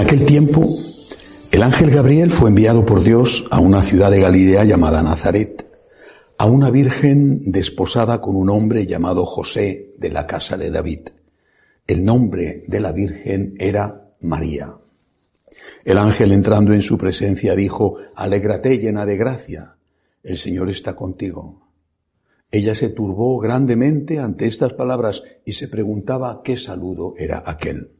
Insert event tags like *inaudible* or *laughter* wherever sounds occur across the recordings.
Aquel tiempo, el ángel Gabriel fue enviado por Dios a una ciudad de Galilea llamada Nazaret, a una virgen desposada con un hombre llamado José de la casa de David. El nombre de la virgen era María. El ángel entrando en su presencia dijo, Alégrate llena de gracia, el Señor está contigo. Ella se turbó grandemente ante estas palabras y se preguntaba qué saludo era aquel.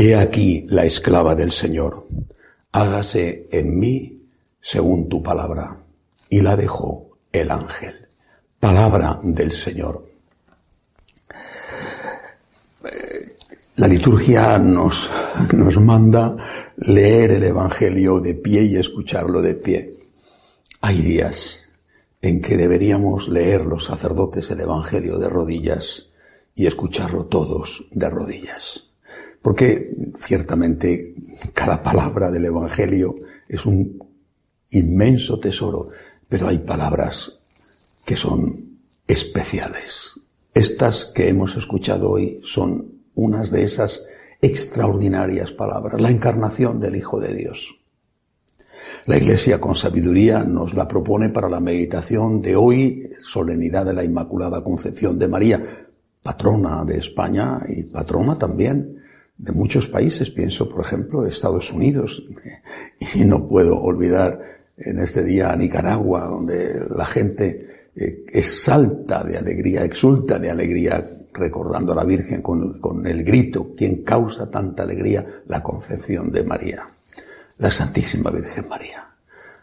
He aquí la esclava del Señor, hágase en mí según tu palabra. Y la dejó el ángel. Palabra del Señor. La liturgia nos, nos manda leer el Evangelio de pie y escucharlo de pie. Hay días en que deberíamos leer los sacerdotes el Evangelio de rodillas y escucharlo todos de rodillas. Porque ciertamente cada palabra del Evangelio es un inmenso tesoro, pero hay palabras que son especiales. Estas que hemos escuchado hoy son unas de esas extraordinarias palabras, la encarnación del Hijo de Dios. La Iglesia con sabiduría nos la propone para la meditación de hoy, solemnidad de la Inmaculada Concepción de María, patrona de España y patrona también de muchos países, pienso por ejemplo Estados Unidos, *laughs* y no puedo olvidar en este día a Nicaragua, donde la gente eh, exalta de alegría, exulta de alegría, recordando a la Virgen con, con el grito, quien causa tanta alegría, la concepción de María, la Santísima Virgen María,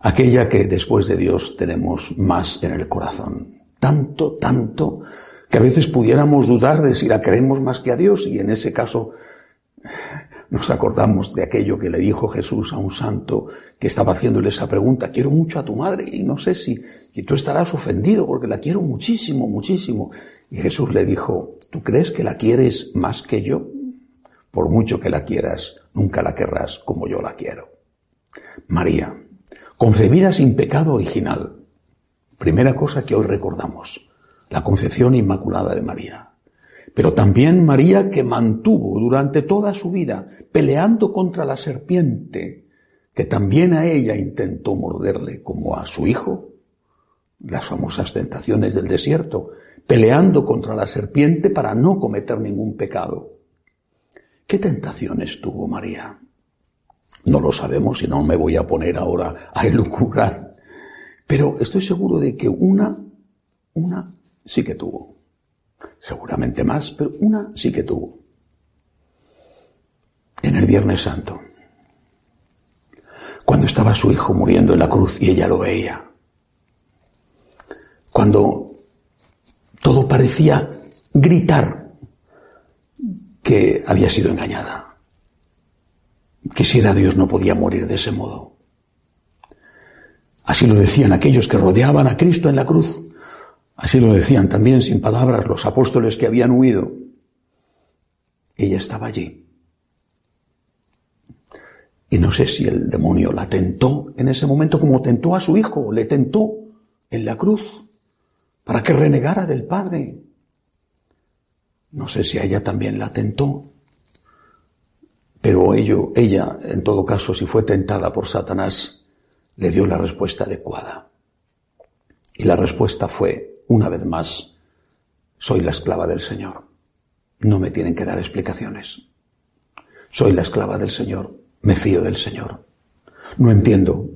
aquella que después de Dios tenemos más en el corazón, tanto, tanto, que a veces pudiéramos dudar de si la queremos más que a Dios y en ese caso nos acordamos de aquello que le dijo Jesús a un santo que estaba haciéndole esa pregunta, quiero mucho a tu madre y no sé si, si tú estarás ofendido porque la quiero muchísimo, muchísimo. Y Jesús le dijo, ¿tú crees que la quieres más que yo? Por mucho que la quieras, nunca la querrás como yo la quiero. María, concebida sin pecado original. Primera cosa que hoy recordamos, la concepción inmaculada de María pero también María que mantuvo durante toda su vida peleando contra la serpiente, que también a ella intentó morderle como a su hijo, las famosas tentaciones del desierto, peleando contra la serpiente para no cometer ningún pecado. ¿Qué tentaciones tuvo María? No lo sabemos y no me voy a poner ahora a elucubrar, pero estoy seguro de que una, una sí que tuvo seguramente más, pero una sí que tuvo. En el Viernes Santo, cuando estaba su hijo muriendo en la cruz y ella lo veía, cuando todo parecía gritar que había sido engañada. Quisiera Dios no podía morir de ese modo. Así lo decían aquellos que rodeaban a Cristo en la cruz. Así lo decían también sin palabras los apóstoles que habían huido. Ella estaba allí. Y no sé si el demonio la tentó en ese momento como tentó a su hijo, le tentó en la cruz para que renegara del Padre. No sé si a ella también la tentó. Pero ello, ella, en todo caso, si fue tentada por Satanás, le dio la respuesta adecuada. Y la respuesta fue, una vez más, soy la esclava del Señor. No me tienen que dar explicaciones. Soy la esclava del Señor. Me fío del Señor. No entiendo,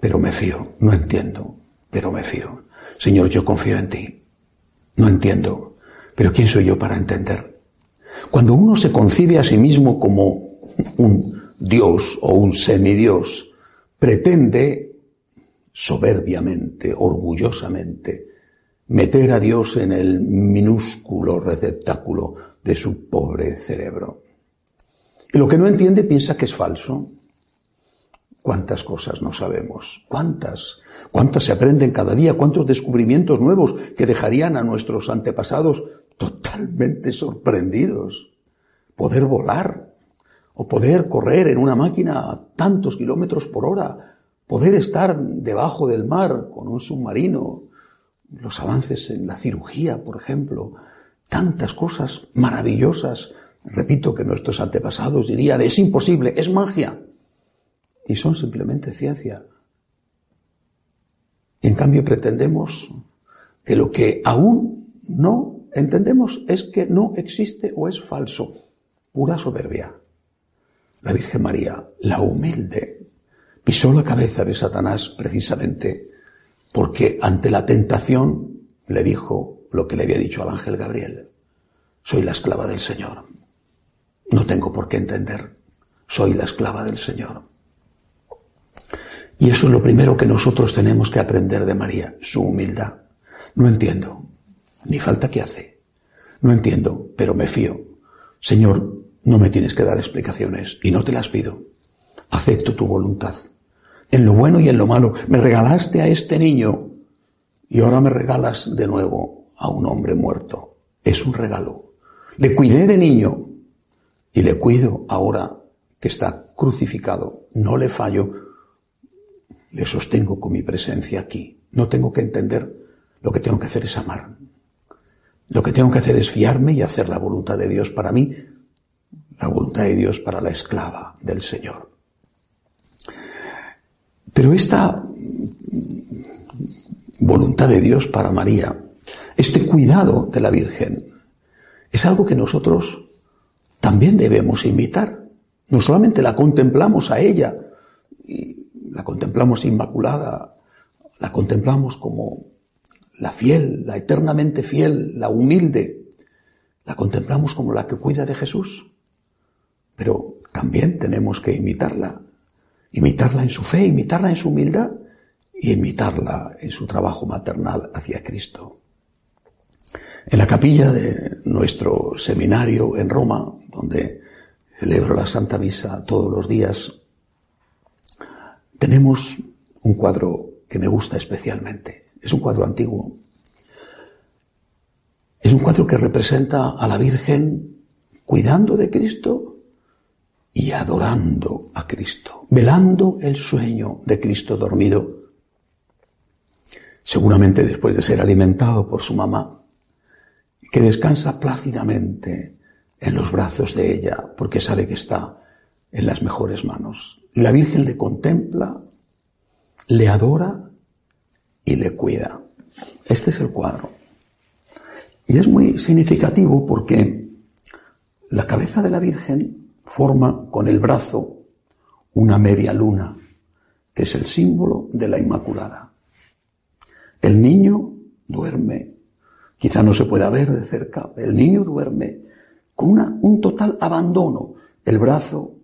pero me fío. No entiendo, pero me fío. Señor, yo confío en ti. No entiendo, pero ¿quién soy yo para entender? Cuando uno se concibe a sí mismo como un Dios o un semidios, pretende soberbiamente, orgullosamente, meter a Dios en el minúsculo receptáculo de su pobre cerebro. Y lo que no entiende piensa que es falso. ¿Cuántas cosas no sabemos? ¿Cuántas? ¿Cuántas se aprenden cada día? ¿Cuántos descubrimientos nuevos que dejarían a nuestros antepasados totalmente sorprendidos? Poder volar, o poder correr en una máquina a tantos kilómetros por hora, poder estar debajo del mar con un submarino, los avances en la cirugía, por ejemplo, tantas cosas maravillosas, repito que nuestros antepasados dirían, es imposible, es magia, y son simplemente ciencia. En cambio pretendemos que lo que aún no entendemos es que no existe o es falso, pura soberbia. La Virgen María, la humilde, pisó la cabeza de Satanás precisamente porque ante la tentación le dijo lo que le había dicho al ángel Gabriel. Soy la esclava del Señor. No tengo por qué entender. Soy la esclava del Señor. Y eso es lo primero que nosotros tenemos que aprender de María, su humildad. No entiendo, ni falta que hace. No entiendo, pero me fío. Señor, no me tienes que dar explicaciones y no te las pido. Acepto tu voluntad. En lo bueno y en lo malo. Me regalaste a este niño y ahora me regalas de nuevo a un hombre muerto. Es un regalo. Le cuidé de niño y le cuido ahora que está crucificado. No le fallo. Le sostengo con mi presencia aquí. No tengo que entender. Lo que tengo que hacer es amar. Lo que tengo que hacer es fiarme y hacer la voluntad de Dios para mí la voluntad de Dios para la esclava del Señor. Pero esta voluntad de Dios para María, este cuidado de la Virgen, es algo que nosotros también debemos imitar. No solamente la contemplamos a ella, y la contemplamos inmaculada, la contemplamos como la fiel, la eternamente fiel, la humilde, la contemplamos como la que cuida de Jesús, pero también tenemos que imitarla. Imitarla en su fe, imitarla en su humildad y imitarla en su trabajo maternal hacia Cristo. En la capilla de nuestro seminario en Roma, donde celebro la Santa Misa todos los días, tenemos un cuadro que me gusta especialmente. Es un cuadro antiguo. Es un cuadro que representa a la Virgen cuidando de Cristo y adorando a Cristo, velando el sueño de Cristo dormido, seguramente después de ser alimentado por su mamá, que descansa plácidamente en los brazos de ella, porque sabe que está en las mejores manos. La Virgen le contempla, le adora y le cuida. Este es el cuadro. Y es muy significativo porque la cabeza de la Virgen forma con el brazo una media luna, que es el símbolo de la Inmaculada. El niño duerme, quizá no se pueda ver de cerca, el niño duerme con un total abandono, el brazo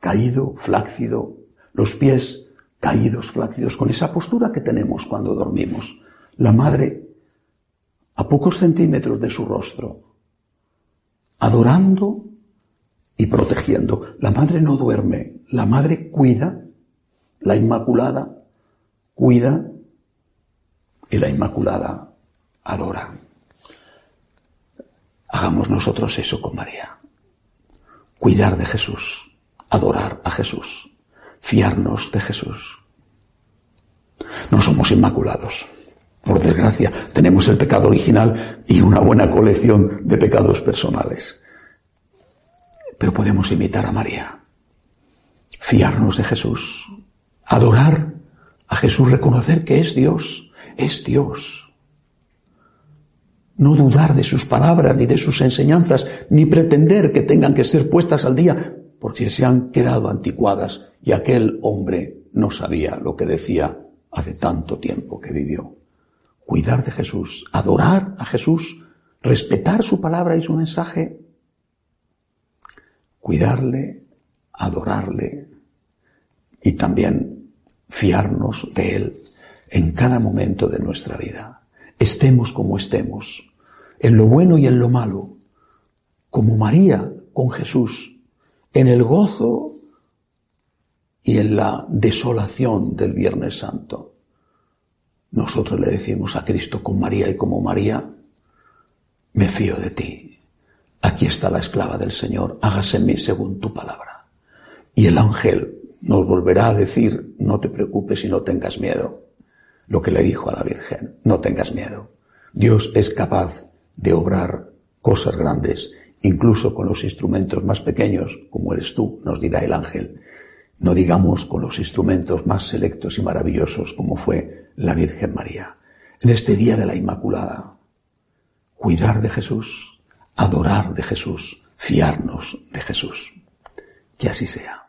caído, flácido, los pies caídos, flácidos, con esa postura que tenemos cuando dormimos. La madre a pocos centímetros de su rostro, adorando y protegiendo. La madre no duerme, la madre cuida, la Inmaculada cuida y la Inmaculada adora. Hagamos nosotros eso con María. Cuidar de Jesús, adorar a Jesús, fiarnos de Jesús. No somos inmaculados. Por desgracia, tenemos el pecado original y una buena colección de pecados personales. Pero podemos imitar a María, fiarnos de Jesús, adorar a Jesús, reconocer que es Dios, es Dios. No dudar de sus palabras ni de sus enseñanzas, ni pretender que tengan que ser puestas al día, porque se han quedado anticuadas y aquel hombre no sabía lo que decía hace tanto tiempo que vivió. Cuidar de Jesús, adorar a Jesús, respetar su palabra y su mensaje, cuidarle, adorarle y también fiarnos de Él en cada momento de nuestra vida. Estemos como estemos, en lo bueno y en lo malo, como María con Jesús, en el gozo y en la desolación del Viernes Santo nosotros le decimos a Cristo con María y como María, me fío de ti. Aquí está la esclava del Señor, hágase en mí según tu palabra. Y el ángel nos volverá a decir, no te preocupes y no tengas miedo. Lo que le dijo a la Virgen, no tengas miedo. Dios es capaz de obrar cosas grandes, incluso con los instrumentos más pequeños, como eres tú, nos dirá el ángel no digamos con los instrumentos más selectos y maravillosos como fue la Virgen María. En este día de la Inmaculada, cuidar de Jesús, adorar de Jesús, fiarnos de Jesús. Que así sea.